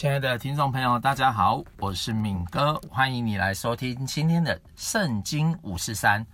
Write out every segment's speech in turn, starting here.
亲爱的听众朋友，大家好，我是敏哥，欢迎你来收听今天的圣经五四三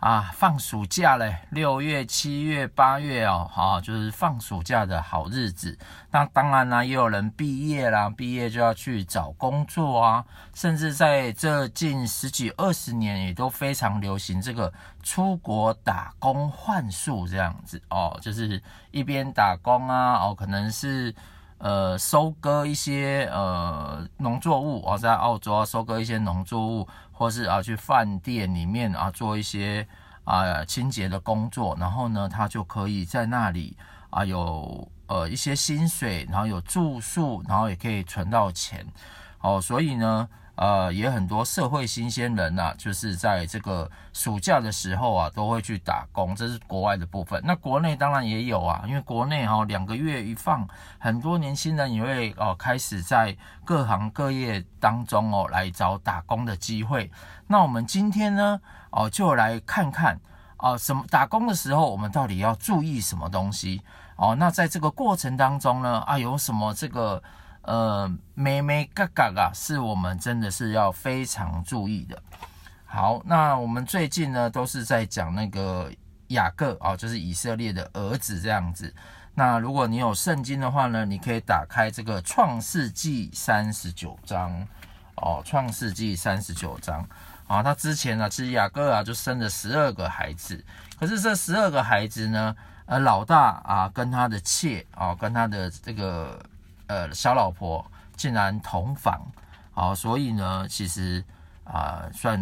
啊，放暑假嘞，六月、七月、八月哦，好，就是放暑假的好日子。那当然呢，也有人毕业啦，毕业就要去找工作啊，甚至在这近十几二十年，也都非常流行这个出国打工换宿这样子哦，就是一边打工啊，哦，可能是。呃，收割一些呃农作物啊，在澳洲啊，收割一些农作物，或是啊去饭店里面啊做一些啊清洁的工作，然后呢，他就可以在那里啊有呃一些薪水，然后有住宿，然后也可以存到钱，哦，所以呢。呃，也很多社会新鲜人呐、啊，就是在这个暑假的时候啊，都会去打工，这是国外的部分。那国内当然也有啊，因为国内哈、哦、两个月一放，很多年轻人也会哦开始在各行各业当中哦来找打工的机会。那我们今天呢哦就来看看哦什么打工的时候我们到底要注意什么东西哦？那在这个过程当中呢啊有什么这个？呃，眉眉角角啊，是我们真的是要非常注意的。好，那我们最近呢都是在讲那个雅各啊，就是以色列的儿子这样子。那如果你有圣经的话呢，你可以打开这个创世纪三十九章哦，创世纪三十九章啊。他之前呢，其实雅各啊就生了十二个孩子，可是这十二个孩子呢，呃，老大啊跟他的妾啊，跟他的这个。呃，小老婆竟然同房，好，所以呢，其实啊、算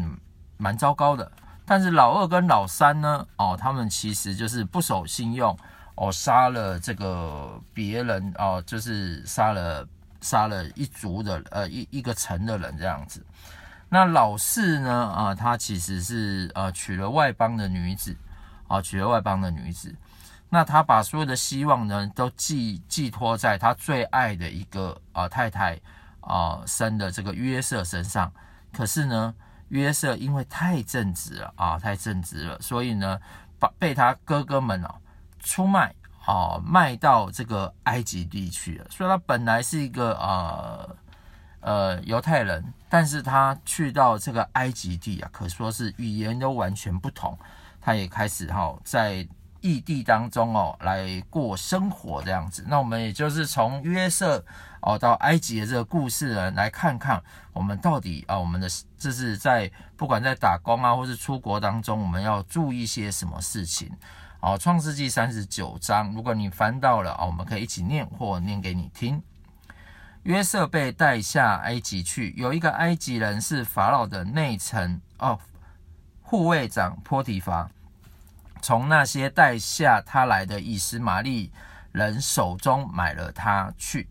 蛮糟糕的。但是老二跟老三呢，哦，他们其实就是不守信用，哦，杀了这个别人，哦，就是杀了杀了一族的，呃，一一个城的人这样子。那老四呢，啊、他其实是呃娶了外邦的女子，啊、娶了外邦的女子。那他把所有的希望呢，都寄寄托在他最爱的一个啊、呃、太太啊、呃、生的这个约瑟身上。可是呢，约瑟因为太正直了啊，太正直了，所以呢，把被他哥哥们啊出卖啊，卖到这个埃及地去了。所以他本来是一个啊呃犹太人，但是他去到这个埃及地啊，可说是语言都完全不同。他也开始哈在。异地当中哦，来过生活这样子。那我们也就是从约瑟哦到埃及的这个故事呢，来看看我们到底啊，我们的这是在不管在打工啊，或是出国当中，我们要注意些什么事情。哦，创世纪三十九章，如果你翻到了哦，我们可以一起念或念给你听。约瑟被带下埃及去，有一个埃及人是法老的内臣哦，护卫长波提乏。从那些带下他来的以斯玛利人手中买了他去，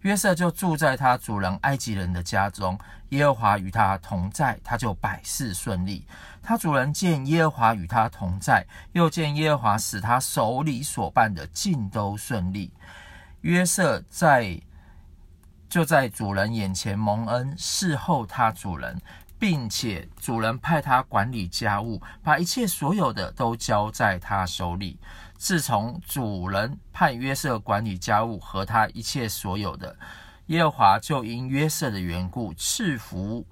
约瑟就住在他主人埃及人的家中。耶和华与他同在，他就百事顺利。他主人见耶和华与他同在，又见耶和华使他手里所办的尽都顺利。约瑟在就在主人眼前蒙恩，侍候他主人。并且主人派他管理家务，把一切所有的都交在他手里。自从主人派约瑟管理家务和他一切所有的，耶和华就因约瑟的缘故赐福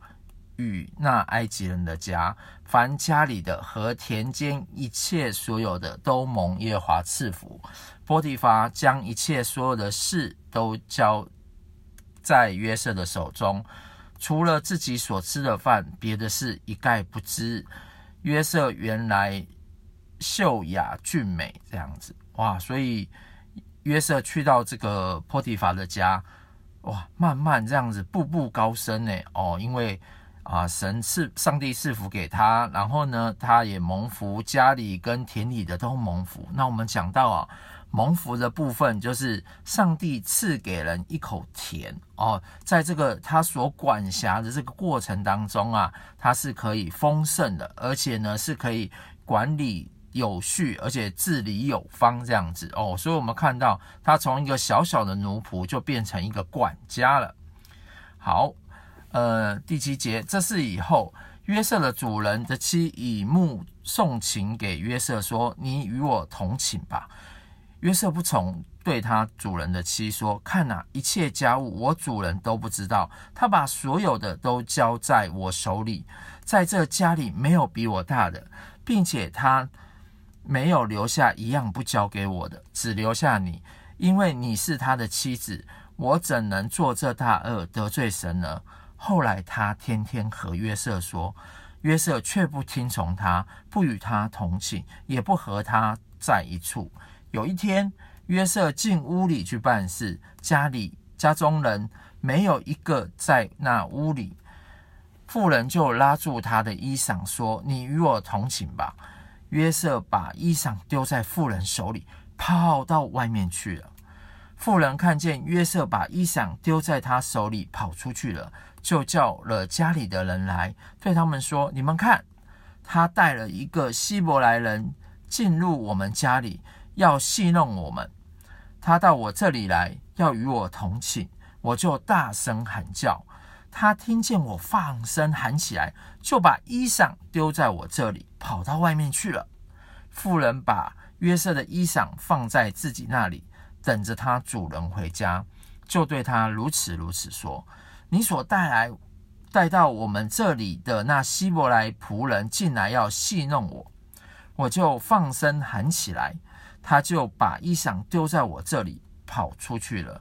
与那埃及人的家，凡家里的和田间一切所有的都蒙耶和华赐福。波提乏将一切所有的事都交在约瑟的手中。除了自己所吃的饭，别的事一概不知。约瑟原来秀雅俊美，这样子哇，所以约瑟去到这个波提乏的家，哇，慢慢这样子步步高升呢。哦，因为啊，神赐上帝赐福给他，然后呢，他也蒙福，家里跟田里的都蒙福。那我们讲到啊。蒙福的部分就是上帝赐给人一口田哦，在这个他所管辖的这个过程当中啊，他是可以丰盛的，而且呢是可以管理有序，而且治理有方这样子哦。所以我们看到他从一个小小的奴仆就变成一个管家了。好，呃，第七节，这是以后约瑟的主人的妻以目送情给约瑟说：“你与我同寝吧。”约瑟不从，对他主人的妻说：“看哪，一切家务我主人都不知道，他把所有的都交在我手里，在这家里没有比我大的，并且他没有留下一样不交给我的，只留下你，因为你是他的妻子。我怎能做这大恶得罪神呢？”后来他天天和约瑟说，约瑟却不听从他，不与他同寝，也不和他在一处。有一天，约瑟进屋里去办事，家里家中人没有一个在那屋里。妇人就拉住他的衣裳，说：“你与我同寝吧。”约瑟把衣裳丢在妇人手里，跑到外面去了。妇人看见约瑟把衣裳丢在他手里，跑出去了，就叫了家里的人来，对他们说：“你们看，他带了一个希伯来人进入我们家里，要戏弄我们。”他到我这里来，要与我同寝，我就大声喊叫。他听见我放声喊起来，就把衣裳丢在我这里，跑到外面去了。妇人把约瑟的衣裳放在自己那里，等着他主人回家，就对他如此如此说：“你所带来带到我们这里的那希伯来仆人进来要戏弄我，我就放声喊起来。”他就把衣裳丢在我这里，跑出去了。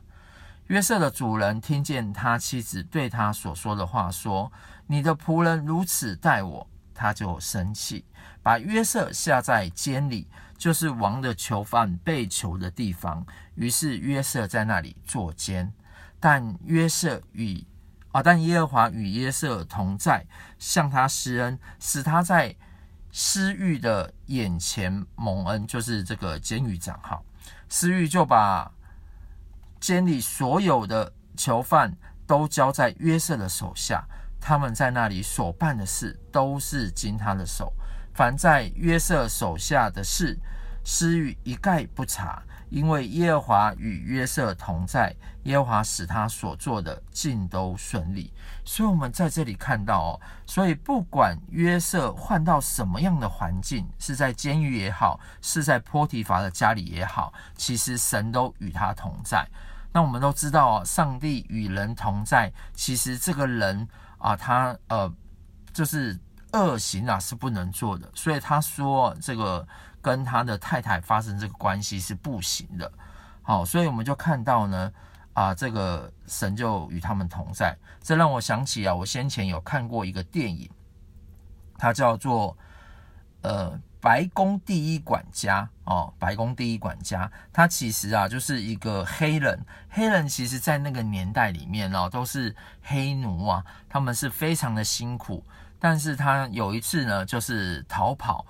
约瑟的主人听见他妻子对他所说的话，说：“你的仆人如此待我。”他就生气，把约瑟下在监里，就是王的囚犯被囚的地方。于是约瑟在那里坐监。但约瑟与啊，但耶和华与约瑟同在，向他施恩，使他在。施狱的眼前蒙恩，就是这个监狱长哈。司狱就把监里所有的囚犯都交在约瑟的手下，他们在那里所办的事都是经他的手。凡在约瑟手下的事，施狱一概不查。因为耶和华与约瑟同在，耶和华使他所做的尽都顺利。所以，我们在这里看到哦，所以不管约瑟换到什么样的环境，是在监狱也好，是在波提乏的家里也好，其实神都与他同在。那我们都知道哦，上帝与人同在，其实这个人啊，他呃，就是恶行啊是不能做的。所以他说这个。跟他的太太发生这个关系是不行的，好，所以我们就看到呢，啊，这个神就与他们同在。这让我想起啊，我先前有看过一个电影，它叫做呃《白宫第一管家》哦，《白宫第一管家》。他其实啊就是一个黑人，黑人其实在那个年代里面哦，都是黑奴啊，他们是非常的辛苦。但是他有一次呢，就是逃跑。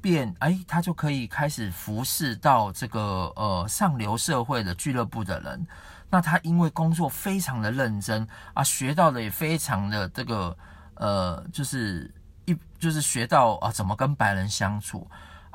变哎，他就可以开始服侍到这个呃上流社会的俱乐部的人。那他因为工作非常的认真啊，学到的也非常的这个呃，就是一就是学到啊怎么跟白人相处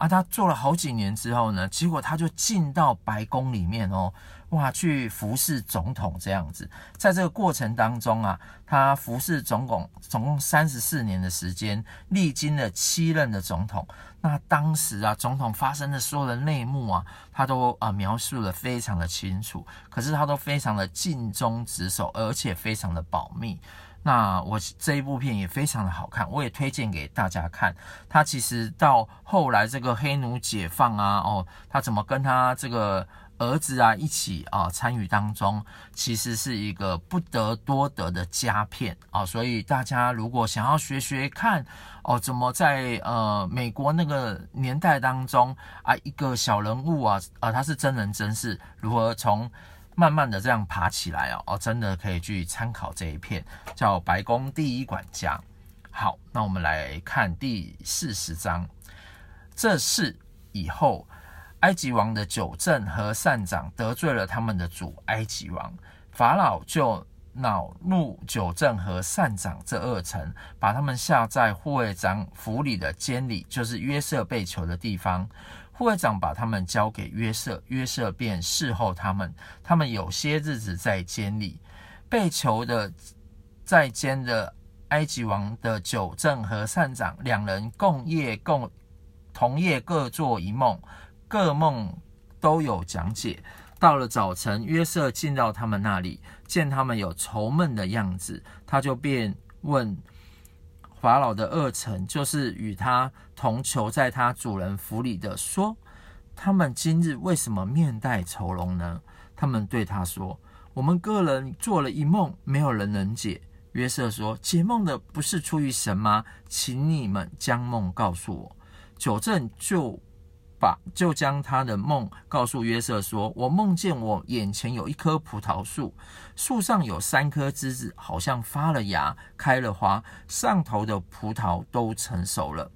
啊。他做了好几年之后呢，结果他就进到白宫里面哦。哇，去服侍总统这样子，在这个过程当中啊，他服侍总统总共三十四年的时间，历经了七任的总统。那当时啊，总统发生的所有的内幕啊，他都啊描述得非常的清楚，可是他都非常的尽忠职守，而且非常的保密。那我这一部片也非常的好看，我也推荐给大家看。他其实到后来这个黑奴解放啊，哦，他怎么跟他这个。儿子啊，一起啊参与当中，其实是一个不得多得的佳片啊，所以大家如果想要学学看哦，怎么在呃美国那个年代当中啊，一个小人物啊啊，他是真人真事，如何从慢慢的这样爬起来哦，哦，真的可以去参考这一片，叫《白宫第一管家》。好，那我们来看第四十章，这事以后。埃及王的九政和善长得罪了他们的主埃及王，法老就恼怒九政和善长这二臣，把他们下在护卫长府里的监里，就是约瑟被囚的地方。护卫长把他们交给约瑟，约瑟便侍候他们。他们有些日子在监里，被囚的在监的埃及王的九正和善长两人共夜共同夜各做一梦。各梦都有讲解，到了早晨，约瑟进到他们那里，见他们有愁闷的样子，他就便问法老的二臣，就是与他同囚在他主人府里的，说：他们今日为什么面带愁容呢？他们对他说：我们个人做了一梦，没有人能解。约瑟说：解梦的不是出于神吗？请你们将梦告诉我。久正就。就将他的梦告诉约瑟说：“我梦见我眼前有一棵葡萄树，树上有三颗枝子，好像发了芽、开了花，上头的葡萄都成熟了。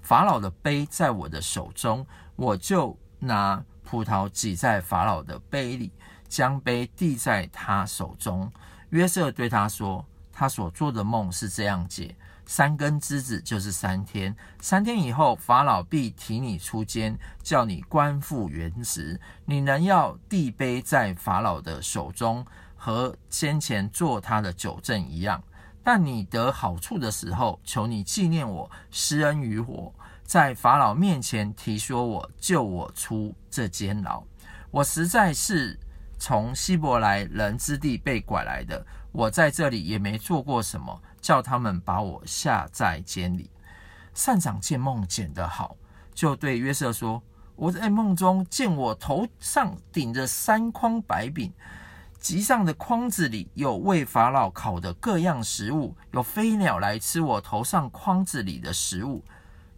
法老的杯在我的手中，我就拿葡萄挤在法老的杯里，将杯递在他手中。”约瑟对他说：“他所做的梦是这样解。”三根枝子就是三天，三天以后，法老必提你出监，叫你官复原职。你仍要递杯在法老的手中，和先前做他的酒政一样。但你得好处的时候，求你纪念我，施恩于我，在法老面前提说我救我出这监牢。我实在是从希伯来人之地被拐来的，我在这里也没做过什么。叫他们把我下在监里。善长见梦见得好，就对约瑟说：“我在梦中见我头上顶着三筐白饼，极上的筐子里有为法老烤的各样食物，有飞鸟来吃我头上筐子里的食物。”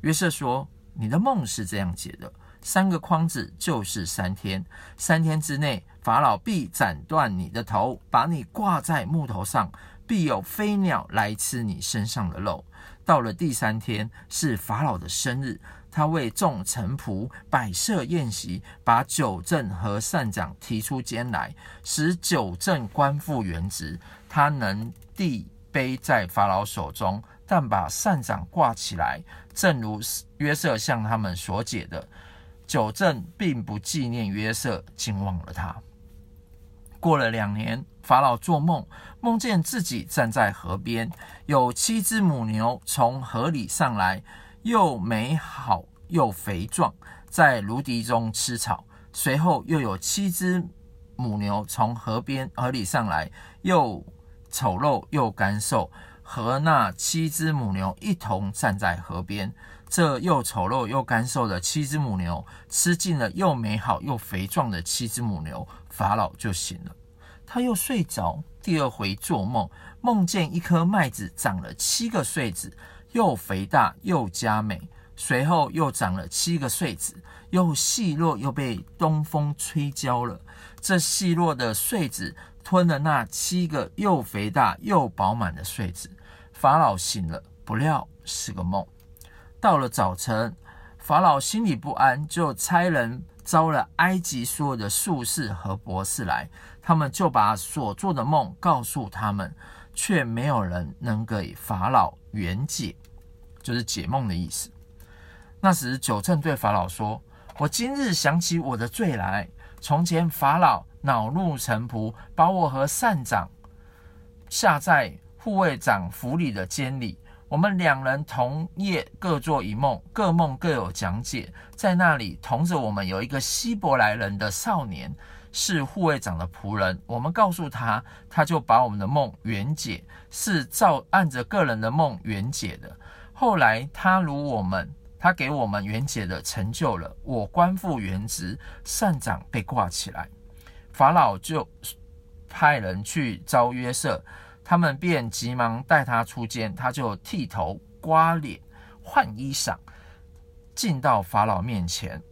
约瑟说：“你的梦是这样解的：三个筐子就是三天，三天之内，法老必斩断你的头，把你挂在木头上。”必有飞鸟来吃你身上的肉。到了第三天，是法老的生日，他为众臣仆摆设宴席，把酒正和膳长提出监来，使酒正官复原职。他能递杯在法老手中，但把膳长挂起来，正如约瑟向他们所解的。酒正并不纪念约瑟，竟忘了他。过了两年，法老做梦，梦见自己站在河边，有七只母牛从河里上来，又美好又肥壮，在芦荻中吃草。随后又有七只母牛从河边河里上来，又丑陋又干瘦，和那七只母牛一同站在河边。这又丑陋又干瘦的七只母牛吃尽了又美好又肥壮的七只母牛，法老就醒了。他又睡着，第二回做梦，梦见一颗麦子长了七个穗子，又肥大又佳美。随后又长了七个穗子，又细弱又被东风吹焦了。这细弱的穗子吞了那七个又肥大又饱满的穗子。法老醒了，不料是个梦。到了早晨，法老心里不安，就差人招了埃及所有的术士和博士来，他们就把所做的梦告诉他们，却没有人能给法老圆解，就是解梦的意思。那时酒政对法老说：“我今日想起我的罪来。从前法老恼怒臣仆，把我和善长下在护卫长府里的监里。”我们两人同夜各做一梦，各梦各有讲解。在那里同着我们有一个希伯来人的少年，是护卫长的仆人。我们告诉他，他就把我们的梦圆解，是照按着个人的梦圆解的。后来他如我们，他给我们圆解的成就了。我官复原职，善长被挂起来，法老就派人去招约瑟。他们便急忙带他出监，他就剃头、刮脸、换衣裳，进到法老面前。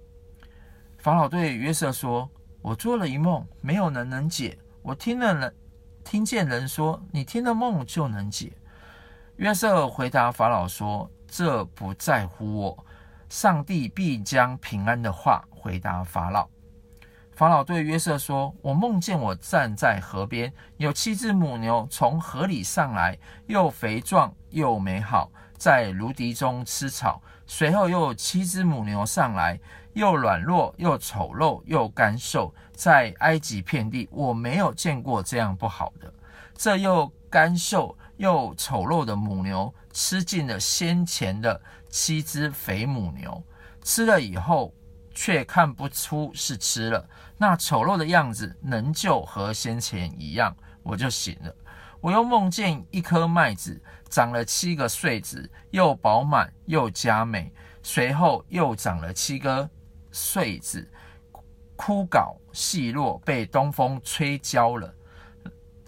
法老对约瑟说：“我做了一梦，没有人能解。我听了人，听见人说，你听了梦就能解。”约瑟回答法老说：“这不在乎我，上帝必将平安的话回答法老。”法老对约瑟说：“我梦见我站在河边，有七只母牛从河里上来，又肥壮又美好，在芦荻中吃草。随后又有七只母牛上来，又软弱又丑陋又干瘦，在埃及遍地我没有见过这样不好的。这又干瘦又丑陋的母牛吃尽了先前的七只肥母牛，吃了以后。”却看不出是吃了。那丑陋的样子，仍旧和先前一样。我就醒了。我又梦见一颗麦子长了七个穗子，又饱满又佳美。随后又长了七个穗子，枯槁细落，被东风吹焦了。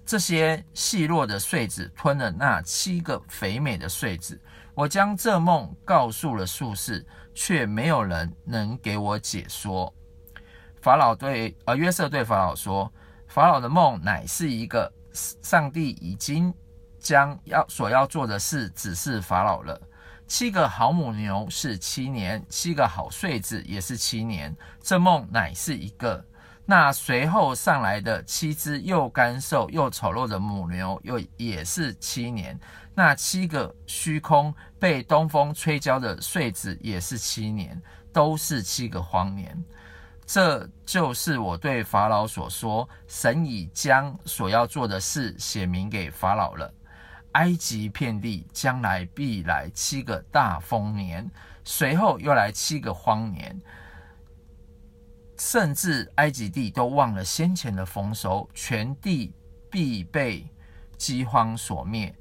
这些细落的穗子吞了那七个肥美的穗子。我将这梦告诉了术士，却没有人能给我解说。法老对呃约瑟对法老说：“法老的梦乃是一个上帝已经将要所要做的事指示法老了。七个好母牛是七年，七个好穗子也是七年。这梦乃是一个。”那随后上来的七只又干瘦又丑陋的母牛，又也是七年；那七个虚空被东风吹焦的穗子，也是七年，都是七个荒年。这就是我对法老所说：神已将所要做的事写明给法老了。埃及遍地将来必来七个大丰年，随后又来七个荒年。甚至埃及地都忘了先前的丰收，全地必被饥荒所灭。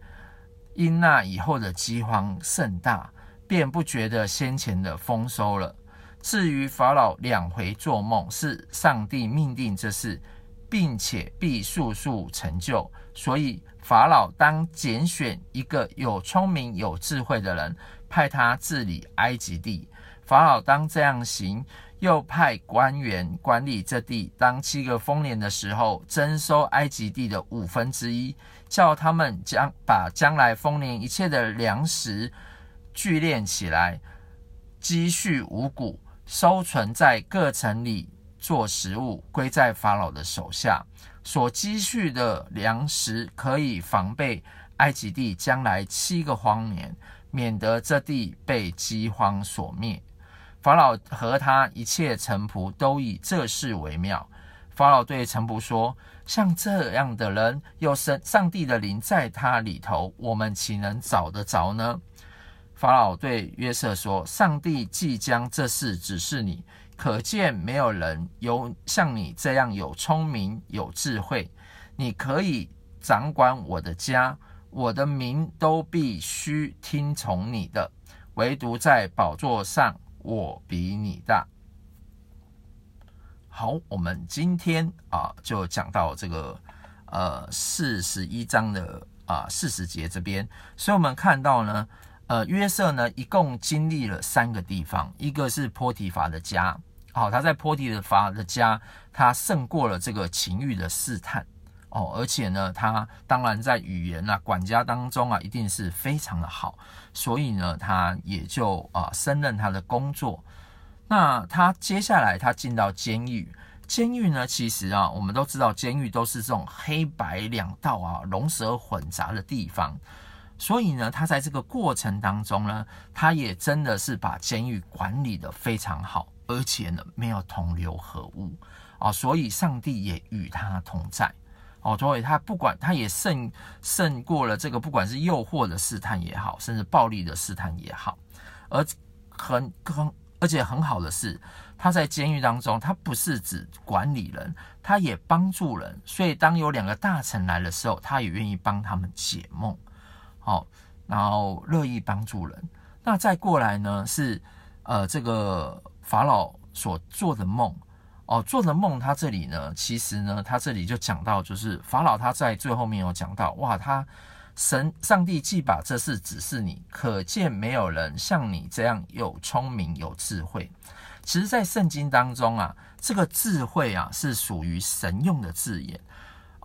因那以后的饥荒甚大，便不觉得先前的丰收了。至于法老两回做梦，是上帝命定这事，并且必速速成就。所以法老当拣选一个有聪明有智慧的人，派他治理埃及地。法老当这样行。又派官员管理这地，当七个丰年的时候，征收埃及地的五分之一，叫他们将把将来丰年一切的粮食聚敛起来，积蓄五谷，收存在各城里做食物，归在法老的手下。所积蓄的粮食可以防备埃及地将来七个荒年，免得这地被饥荒所灭。法老和他一切臣仆都以这事为妙。法老对臣仆说：“像这样的人，有神上帝的灵在他里头，我们岂能找得着呢？”法老对约瑟说：“上帝即将这事指示你，可见没有人有像你这样有聪明有智慧。你可以掌管我的家，我的民都必须听从你的，唯独在宝座上。”我比你大。好，我们今天啊就讲到这个呃四十一章的啊四十节这边，所以我们看到呢，呃约瑟呢一共经历了三个地方，一个是波提法的家，好，他在波提法的家，他胜过了这个情欲的试探。哦，而且呢，他当然在语言啊、管家当中啊，一定是非常的好，所以呢，他也就啊胜任他的工作。那他接下来他进到监狱，监狱呢，其实啊，我们都知道，监狱都是这种黑白两道啊、龙蛇混杂的地方，所以呢，他在这个过程当中呢，他也真的是把监狱管理的非常好，而且呢，没有同流合污啊，所以上帝也与他同在。哦，所以他不管，他也胜胜过了这个，不管是诱惑的试探也好，甚至暴力的试探也好，而很很而且很好的是，他在监狱当中，他不是只管理人，他也帮助人。所以当有两个大臣来的时候，他也愿意帮他们解梦，好，然后乐意帮助人。那再过来呢，是呃这个法老所做的梦。哦，做的梦，他这里呢，其实呢，他这里就讲到，就是法老他在最后面有讲到，哇，他神上帝既把这事指示你，可见没有人像你这样有聪明有智慧。其实，在圣经当中啊，这个智慧啊，是属于神用的字眼。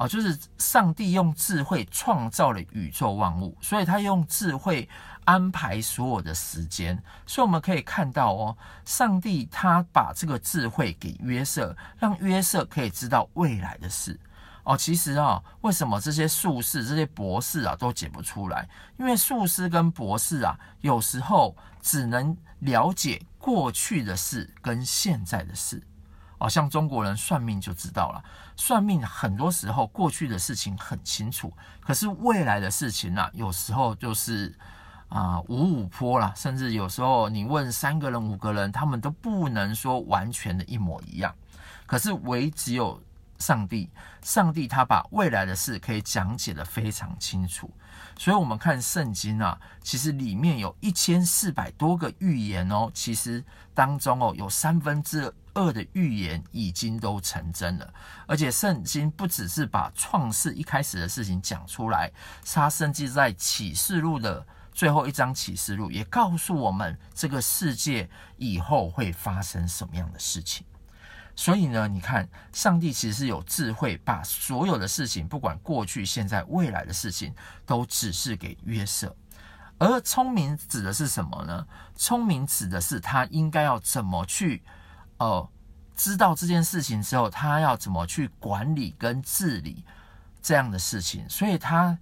啊，就是上帝用智慧创造了宇宙万物，所以他用智慧安排所有的时间。所以我们可以看到哦，上帝他把这个智慧给约瑟，让约瑟可以知道未来的事。哦，其实啊，为什么这些术士、这些博士啊都解不出来？因为术士跟博士啊，有时候只能了解过去的事跟现在的事。哦，像中国人算命就知道了，算命很多时候过去的事情很清楚，可是未来的事情啊，有时候就是啊、五五坡啦，甚至有时候你问三个人、五个人，他们都不能说完全的一模一样。可是唯只有上帝，上帝他把未来的事可以讲解得非常清楚。所以，我们看圣经啊，其实里面有一千四百多个预言哦。其实当中哦，有三分之二的预言已经都成真了。而且，圣经不只是把创世一开始的事情讲出来，它甚至在启示录的最后一章启示录也告诉我们，这个世界以后会发生什么样的事情。所以呢，你看，上帝其实是有智慧，把所有的事情，不管过去、现在、未来的事情，都指示给约瑟。而聪明指的是什么呢？聪明指的是他应该要怎么去，呃，知道这件事情之后，他要怎么去管理跟治理这样的事情。所以他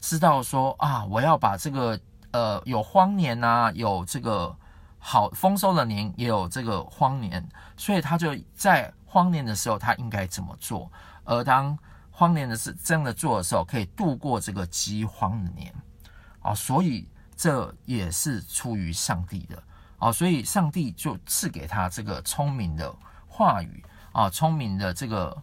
知道说啊，我要把这个，呃，有荒年啊，有这个。好丰收的年也有这个荒年，所以他就在荒年的时候，他应该怎么做？而当荒年的是这样的做的时候，可以度过这个饥荒的年啊，所以这也是出于上帝的啊，所以上帝就赐给他这个聪明的话语啊，聪明的这个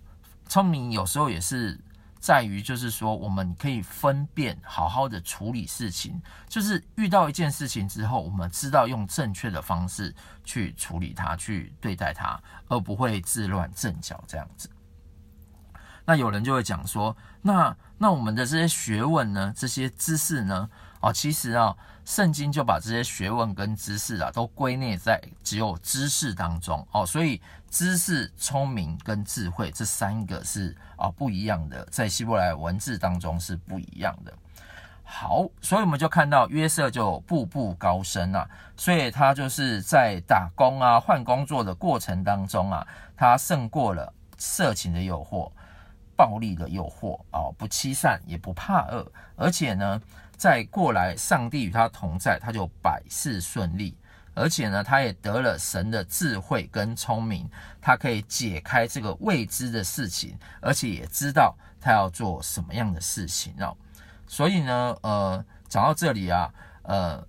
聪明有时候也是。在于就是说，我们可以分辨，好好的处理事情。就是遇到一件事情之后，我们知道用正确的方式去处理它，去对待它，而不会自乱阵脚这样子。那有人就会讲说，那那我们的这些学问呢，这些知识呢？哦，其实啊，圣经就把这些学问跟知识啊，都归纳在只有知识当中哦，所以知识、聪明跟智慧这三个是啊不一样的，在希伯来文字当中是不一样的。好，所以我们就看到约瑟就步步高升啊，所以他就是在打工啊、换工作的过程当中啊，他胜过了色情的诱惑、暴力的诱惑啊，不欺善也不怕恶，而且呢。再过来，上帝与他同在，他就百事顺利。而且呢，他也得了神的智慧跟聪明，他可以解开这个未知的事情，而且也知道他要做什么样的事情哦。所以呢，呃，讲到这里啊，呃，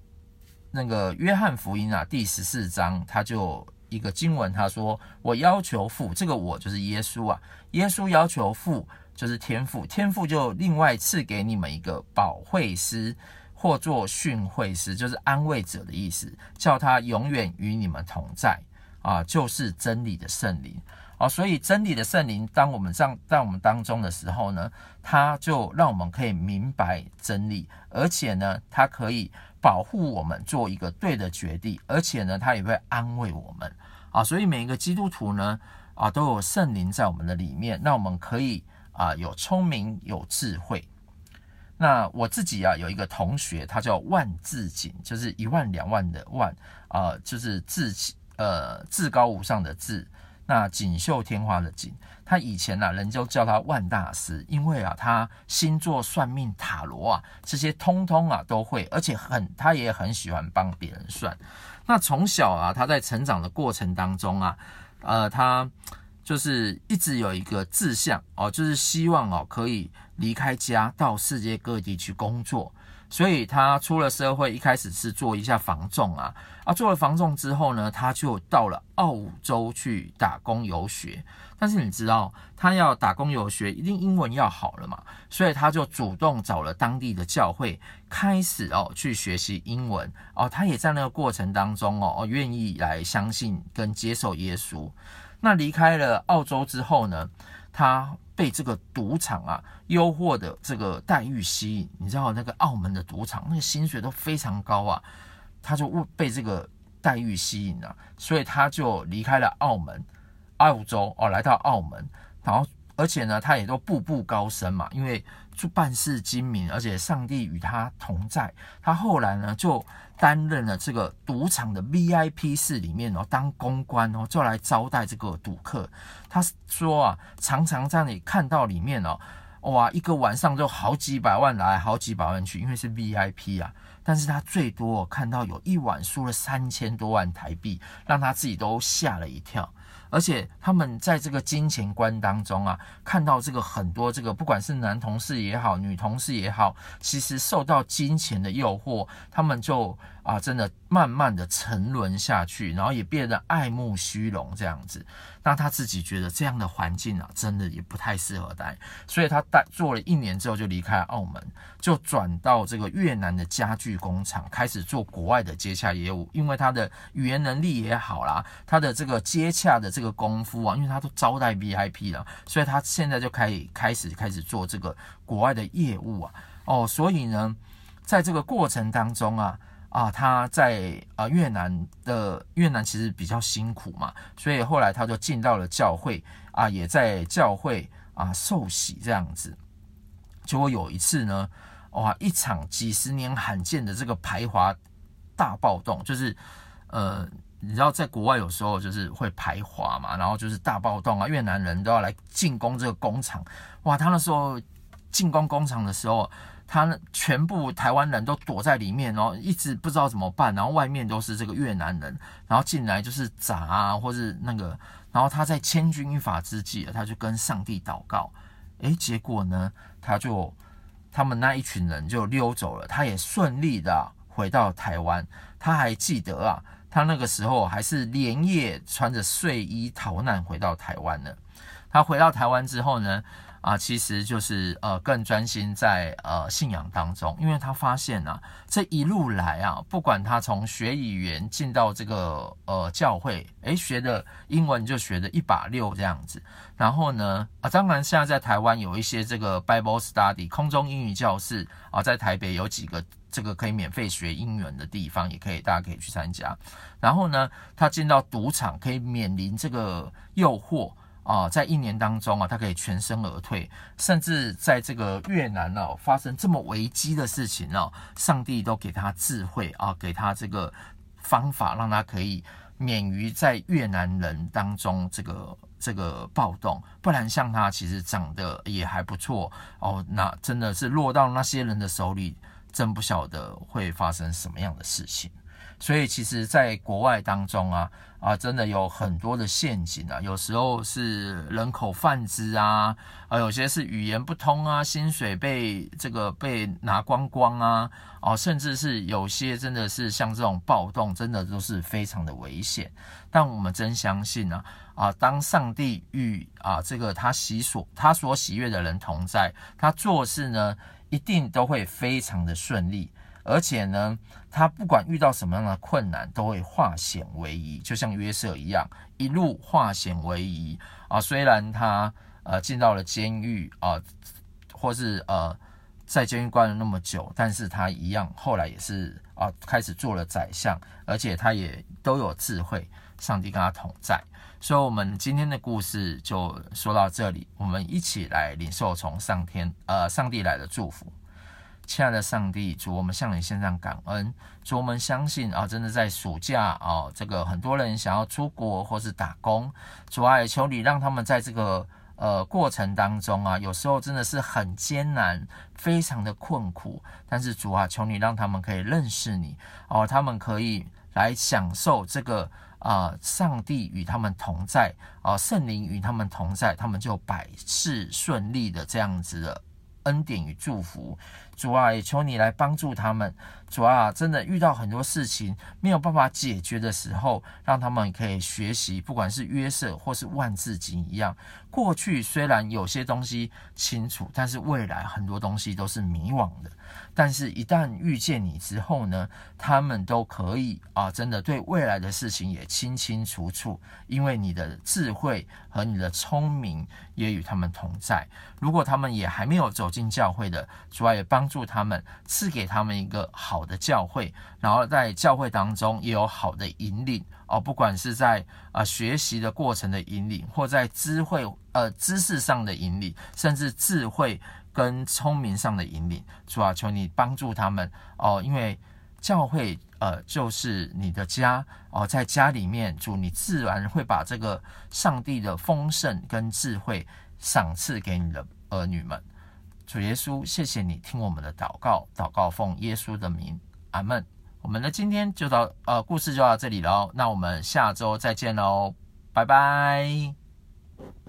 那个约翰福音啊，第十四章，他就一个经文，他说：“我要求父，这个我就是耶稣啊，耶稣要求父。”就是天父，天父就另外赐给你们一个保惠师，或作训诲师，就是安慰者的意思，叫他永远与你们同在啊，就是真理的圣灵啊。所以真理的圣灵，当我们这样在我们当中的时候呢，他就让我们可以明白真理，而且呢，他可以保护我们做一个对的决定，而且呢，他也会安慰我们啊。所以每一个基督徒呢，啊，都有圣灵在我们的里面，那我们可以。啊，有聪明，有智慧。那我自己啊，有一个同学，他叫万字锦，就是一万两万的万啊，就是至呃至高无上的至，那锦绣天花的锦。他以前呢、啊，人就叫他万大师，因为啊，他星座算命、塔罗啊这些通通啊都会，而且很他也很喜欢帮别人算。那从小啊，他在成长的过程当中啊，呃，他。就是一直有一个志向哦，就是希望哦可以离开家到世界各地去工作，所以他出了社会，一开始是做一下房仲啊，啊做了房仲之后呢，他就到了澳洲去打工游学。但是你知道，他要打工游学，一定英文要好了嘛，所以他就主动找了当地的教会，开始哦去学习英文哦。他也在那个过程当中哦，愿意来相信跟接受耶稣。那离开了澳洲之后呢，他被这个赌场啊诱惑的这个待遇吸引，你知道那个澳门的赌场那个薪水都非常高啊，他就被这个待遇吸引了，所以他就离开了澳门、澳洲哦，来到澳门，然后而且呢，他也都步步高升嘛，因为就办事精明，而且上帝与他同在，他后来呢就。担任了这个赌场的 VIP 室里面哦，当公关哦，就来招待这个赌客。他说啊，常常在那里看到里面哦，哇，一个晚上就好几百万来，好几百万去，因为是 VIP 啊。但是他最多看到有一晚输了三千多万台币，让他自己都吓了一跳。而且他们在这个金钱观当中啊，看到这个很多这个不管是男同事也好，女同事也好，其实受到金钱的诱惑，他们就啊真的慢慢的沉沦下去，然后也变得爱慕虚荣这样子。那他自己觉得这样的环境啊，真的也不太适合待，所以他待做了一年之后就离开澳门，就转到这个越南的家具工厂，开始做国外的接洽业务。因为他的语言能力也好啦，他的这个接洽的这个功夫啊，因为他都招待 VIP 了，所以他现在就可以开始开始做这个国外的业务啊。哦，所以呢，在这个过程当中啊。啊，他在啊越南的越南其实比较辛苦嘛，所以后来他就进到了教会啊，也在教会啊受洗这样子。结果有一次呢，哇，一场几十年罕见的这个排华大暴动，就是呃，你知道在国外有时候就是会排华嘛，然后就是大暴动啊，越南人都要来进攻这个工厂，哇，他那时候进攻工厂的时候。他全部台湾人都躲在里面，然后一直不知道怎么办，然后外面都是这个越南人，然后进来就是砸啊，或是那个，然后他在千钧一发之际，他就跟上帝祷告，诶，结果呢，他就他们那一群人就溜走了，他也顺利的回到台湾，他还记得啊，他那个时候还是连夜穿着睡衣逃难回到台湾呢，他回到台湾之后呢。啊，其实就是呃，更专心在呃信仰当中，因为他发现啊，这一路来啊，不管他从学语言进到这个呃教会，诶，学的英文就学的一把六这样子。然后呢，啊，当然现在在台湾有一些这个 Bible Study 空中英语教室啊，在台北有几个这个可以免费学英文的地方，也可以大家可以去参加。然后呢，他进到赌场可以免临这个诱惑。啊，在一年当中啊，他可以全身而退，甚至在这个越南哦发生这么危机的事情哦，上帝都给他智慧啊，给他这个方法，让他可以免于在越南人当中这个这个暴动。不然像他其实长得也还不错哦，那真的是落到那些人的手里，真不晓得会发生什么样的事情。所以其实，在国外当中啊，啊，真的有很多的陷阱啊。有时候是人口贩子啊，啊，有些是语言不通啊，薪水被这个被拿光光啊，啊，甚至是有些真的是像这种暴动，真的都是非常的危险。但我们真相信呢，啊，当上帝与啊这个他喜所他所喜悦的人同在，他做事呢，一定都会非常的顺利。而且呢，他不管遇到什么样的困难，都会化险为夷，就像约瑟一样，一路化险为夷啊。虽然他呃进到了监狱啊，或是呃在监狱关了那么久，但是他一样后来也是啊开始做了宰相，而且他也都有智慧，上帝跟他同在。所以，我们今天的故事就说到这里，我们一起来领受从上天呃上帝来的祝福。亲爱的上帝，主，我们向你献上感恩。主，我们相信啊，真的在暑假啊，这个很多人想要出国或是打工，主啊，也求你让他们在这个呃过程当中啊，有时候真的是很艰难，非常的困苦。但是主啊，求你让他们可以认识你哦，他们可以来享受这个啊，上帝与他们同在啊，圣灵与他们同在，他们就百事顺利的这样子的恩典与祝福。主啊，也求你来帮助他们。主啊，真的遇到很多事情没有办法解决的时候，让他们可以学习，不管是约瑟或是万字经一样。过去虽然有些东西清楚，但是未来很多东西都是迷惘的。但是，一旦遇见你之后呢，他们都可以啊，真的对未来的事情也清清楚楚，因为你的智慧和你的聪明也与他们同在。如果他们也还没有走进教会的，主啊，也帮助他们，赐给他们一个好的教会，然后在教会当中也有好的引领哦，不管是在啊学习的过程的引领，或在智慧呃知识上的引领，甚至智慧。跟聪明上的引领，主啊，求你帮助他们哦，因为教会呃就是你的家哦，在家里面，主你自然会把这个上帝的丰盛跟智慧赏赐给你的儿女们。主耶稣，谢谢你听我们的祷告，祷告奉耶稣的名，阿门。我们的今天就到呃故事就到这里喽，那我们下周再见喽，拜拜。